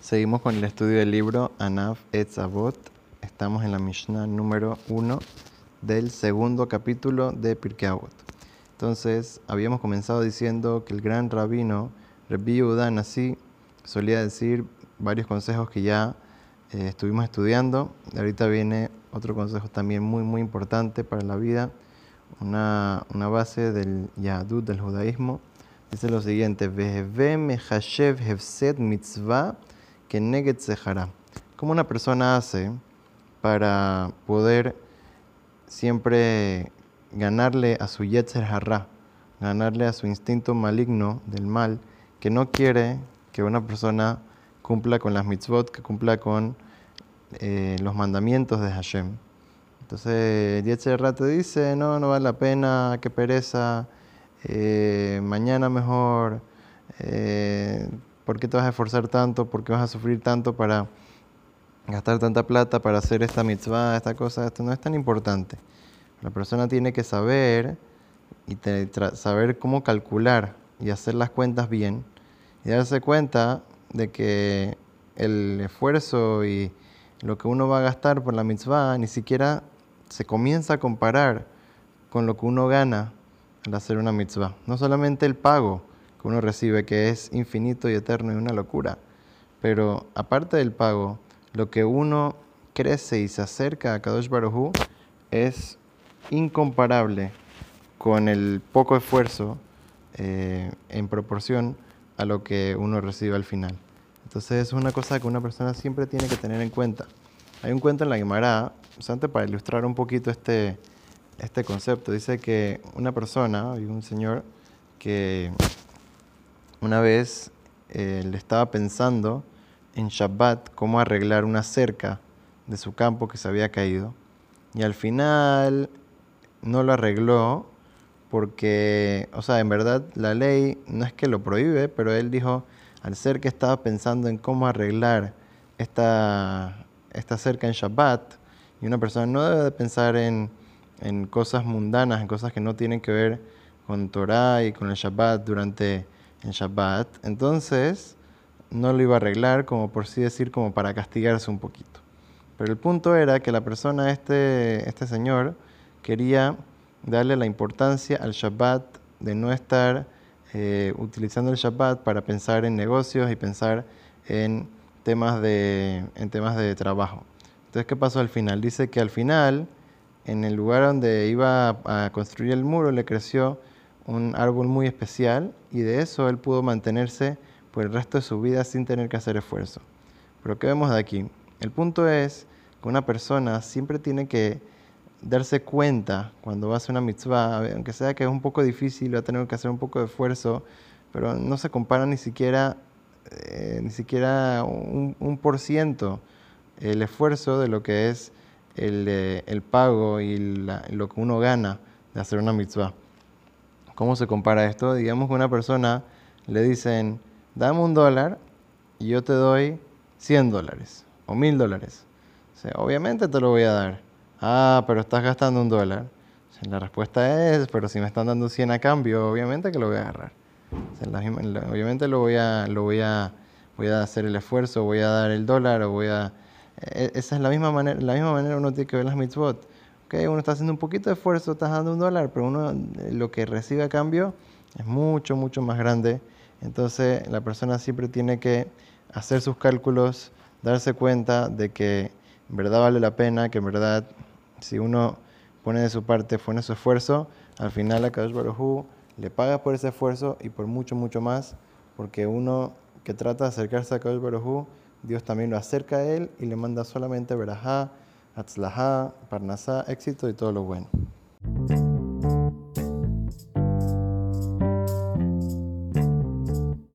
Seguimos con el estudio del libro Anaf Etzavot. Estamos en la Mishnah número 1 del segundo capítulo de Pirkei Avot. Entonces, habíamos comenzado diciendo que el gran rabino Rabbi Yehuda Nasi solía decir varios consejos que ya eh, estuvimos estudiando. Ahorita viene otro consejo también muy, muy importante para la vida, una, una base del Yahadut, del judaísmo. Dice lo siguiente: Veheve mehashev hefset mitzvah que neget sehara. ¿Cómo una persona hace para poder siempre ganarle a su yetzer hará, ganarle a su instinto maligno del mal, que no quiere que una persona cumpla con las mitzvot, que cumpla con eh, los mandamientos de Hashem. Entonces, Yetzer te dice, no, no vale la pena, qué pereza, eh, mañana mejor, eh, ¿por qué te vas a esforzar tanto? ¿Por qué vas a sufrir tanto para gastar tanta plata para hacer esta mitzvah, esta cosa? Esto no es tan importante. La persona tiene que saber y saber cómo calcular y hacer las cuentas bien y darse cuenta de que el esfuerzo y lo que uno va a gastar por la mitzvah ni siquiera se comienza a comparar con lo que uno gana al hacer una mitzvah. No solamente el pago que uno recibe, que es infinito y eterno y una locura, pero aparte del pago, lo que uno crece y se acerca a Kadosh Baruj es incomparable con el poco esfuerzo eh, en proporción a lo que uno recibe al final. Entonces es una cosa que una persona siempre tiene que tener en cuenta. Hay un cuento en la Guimara, antes para ilustrar un poquito este, este concepto, dice que una persona, un señor que una vez eh, le estaba pensando en Shabbat cómo arreglar una cerca de su campo que se había caído. Y al final no lo arregló porque, o sea, en verdad la ley no es que lo prohíbe, pero él dijo, al ser que estaba pensando en cómo arreglar esta, esta cerca en Shabbat, y una persona no debe de pensar en, en cosas mundanas, en cosas que no tienen que ver con Torah y con el Shabbat durante el Shabbat, entonces no lo iba a arreglar como por sí decir, como para castigarse un poquito. Pero el punto era que la persona, este, este señor, quería darle la importancia al Shabbat de no estar eh, utilizando el Shabbat para pensar en negocios y pensar en temas, de, en temas de trabajo. Entonces, ¿qué pasó al final? Dice que al final, en el lugar donde iba a construir el muro, le creció un árbol muy especial y de eso él pudo mantenerse por el resto de su vida sin tener que hacer esfuerzo. Pero ¿qué vemos de aquí? El punto es que una persona siempre tiene que darse cuenta cuando hacer una mitzvah, aunque sea que es un poco difícil, va a tener que hacer un poco de esfuerzo, pero no se compara ni siquiera, eh, ni siquiera un, por ciento el esfuerzo de lo que es el, eh, el pago y lo que uno gana de hacer una mitzvah. ¿Cómo se compara esto? Digamos que una persona le dicen, dame un dólar y yo te doy 100 dólares o 1000 dólares. obviamente te lo voy a dar ah, pero estás gastando un dólar. La respuesta es, pero si me están dando 100 a cambio, obviamente que lo voy a agarrar. Obviamente lo voy a, lo voy a, voy a hacer el esfuerzo, voy a dar el dólar o voy a... E, esa es la misma manera, la misma manera uno tiene que ver las mitzvot. Uno está haciendo un poquito de esfuerzo, estás dando un dólar, pero uno lo que recibe a cambio es mucho, mucho más grande. Entonces la persona siempre tiene que hacer sus cálculos, darse cuenta de que en verdad vale la pena, que en verdad si uno pone de su parte, pone su esfuerzo, al final a Kadosh Baruj le paga por ese esfuerzo y por mucho, mucho más, porque uno que trata de acercarse a Kadosh Baruj Dios también lo acerca a él y le manda solamente verajá, atzlajá, parnasá, éxito y todo lo bueno.